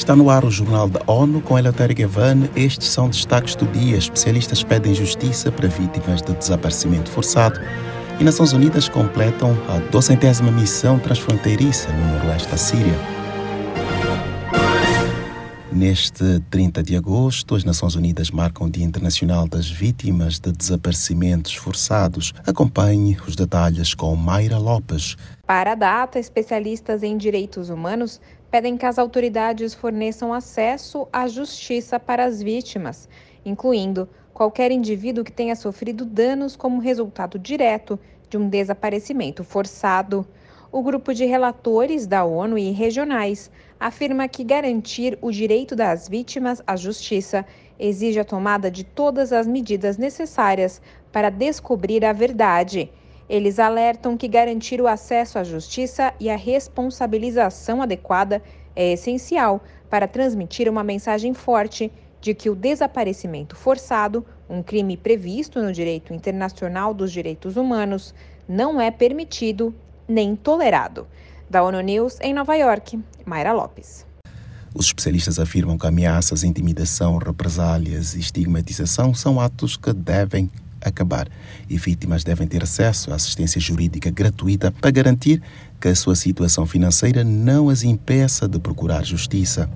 Está no ar o Jornal da ONU com Eleutério Gavan. Estes são destaques do dia. Especialistas pedem justiça para vítimas de desaparecimento forçado. E Nações Unidas completam a docentésima missão transfronteiriça no noroeste da Síria. Neste 30 de agosto, as Nações Unidas marcam o Dia Internacional das Vítimas de Desaparecimentos Forçados. Acompanhe os detalhes com Mayra Lopes. Para a data, especialistas em direitos humanos pedem que as autoridades forneçam acesso à justiça para as vítimas, incluindo qualquer indivíduo que tenha sofrido danos como resultado direto de um desaparecimento forçado. O grupo de relatores da ONU e regionais afirma que garantir o direito das vítimas à justiça exige a tomada de todas as medidas necessárias para descobrir a verdade eles alertam que garantir o acesso à justiça e a responsabilização adequada é essencial para transmitir uma mensagem forte de que o desaparecimento forçado, um crime previsto no direito internacional dos direitos humanos, não é permitido nem tolerado. Da ONU News em Nova York, Mayra Lopes. Os especialistas afirmam que ameaças, intimidação, represálias e estigmatização são atos que devem acabar e vítimas devem ter acesso à assistência jurídica gratuita para garantir que a sua situação financeira não as impeça de procurar justiça.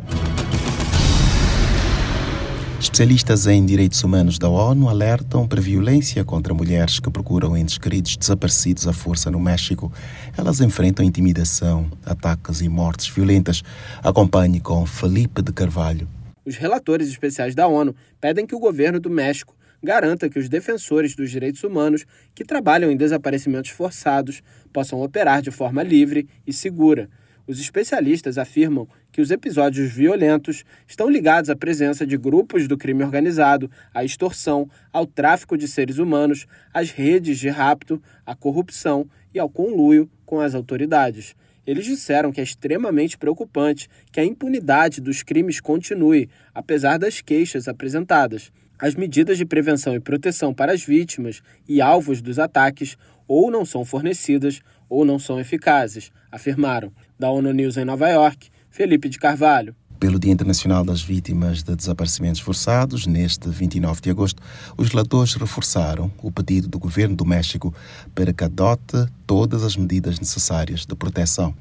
Especialistas em direitos humanos da ONU alertam para violência contra mulheres que procuram entes queridos desaparecidos à força no México. Elas enfrentam intimidação, ataques e mortes violentas. Acompanhe com Felipe de Carvalho. Os relatores especiais da ONU pedem que o governo do México garanta que os defensores dos direitos humanos que trabalham em desaparecimentos forçados possam operar de forma livre e segura. Os especialistas afirmam que os episódios violentos estão ligados à presença de grupos do crime organizado, à extorsão, ao tráfico de seres humanos, às redes de rapto, à corrupção e ao conluio com as autoridades. Eles disseram que é extremamente preocupante que a impunidade dos crimes continue, apesar das queixas apresentadas. As medidas de prevenção e proteção para as vítimas e alvos dos ataques ou não são fornecidas ou não são eficazes, afirmaram. Da ONU News em Nova York, Felipe de Carvalho. Pelo Dia Internacional das Vítimas de Desaparecimentos Forçados, neste 29 de agosto, os relatores reforçaram o pedido do governo do México para que adote todas as medidas necessárias de proteção.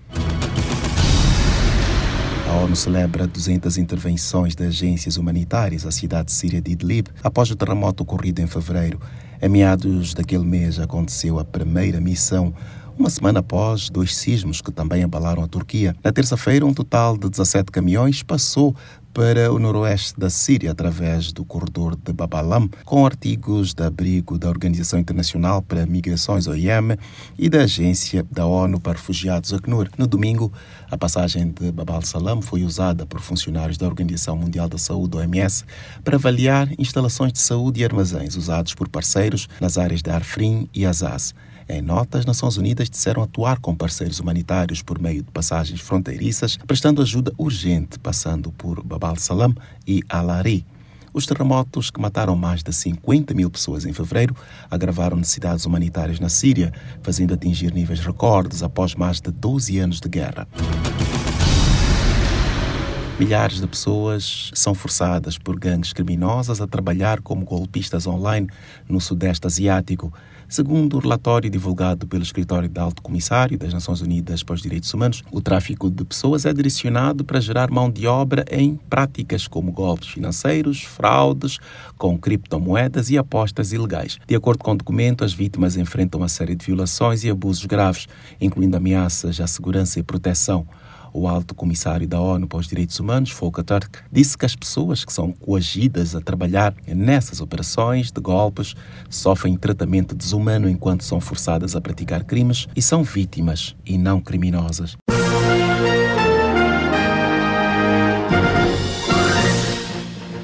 A ONU celebra 200 intervenções de agências humanitárias à cidade síria de Idlib após o terremoto ocorrido em fevereiro. Em meados daquele mês aconteceu a primeira missão uma semana após dois sismos que também abalaram a Turquia. Na terça-feira, um total de 17 caminhões passou para o noroeste da Síria através do corredor de Babalam, com artigos de abrigo da Organização Internacional para Migrações OIM e da Agência da ONU para Refugiados ACNUR. No domingo, a passagem de Babal Salam foi usada por funcionários da Organização Mundial da Saúde OMS para avaliar instalações de saúde e armazéns usados por parceiros nas áreas de Arfrin e Azaz. Em nota, as Nações Unidas disseram atuar com parceiros humanitários por meio de passagens fronteiriças, prestando ajuda urgente, passando por Bab al-Salam e Al-Ari. Os terremotos que mataram mais de 50 mil pessoas em fevereiro agravaram necessidades humanitárias na Síria, fazendo atingir níveis recordes após mais de 12 anos de guerra. Milhares de pessoas são forçadas por gangues criminosas a trabalhar como golpistas online no Sudeste Asiático. Segundo o relatório divulgado pelo Escritório de Alto Comissário das Nações Unidas para os Direitos Humanos, o tráfico de pessoas é direcionado para gerar mão de obra em práticas como golpes financeiros, fraudes com criptomoedas e apostas ilegais. De acordo com o documento, as vítimas enfrentam uma série de violações e abusos graves, incluindo ameaças à segurança e proteção. O alto comissário da ONU para os Direitos Humanos, Volker Turk, disse que as pessoas que são coagidas a trabalhar nessas operações de golpes sofrem tratamento desumano enquanto são forçadas a praticar crimes e são vítimas e não criminosas.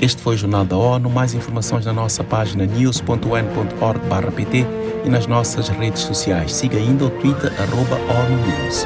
Este foi o Jornal da ONU. Mais informações na nossa página news.un.org.pt e nas nossas redes sociais. Siga ainda o Twitter, arroba ONU News.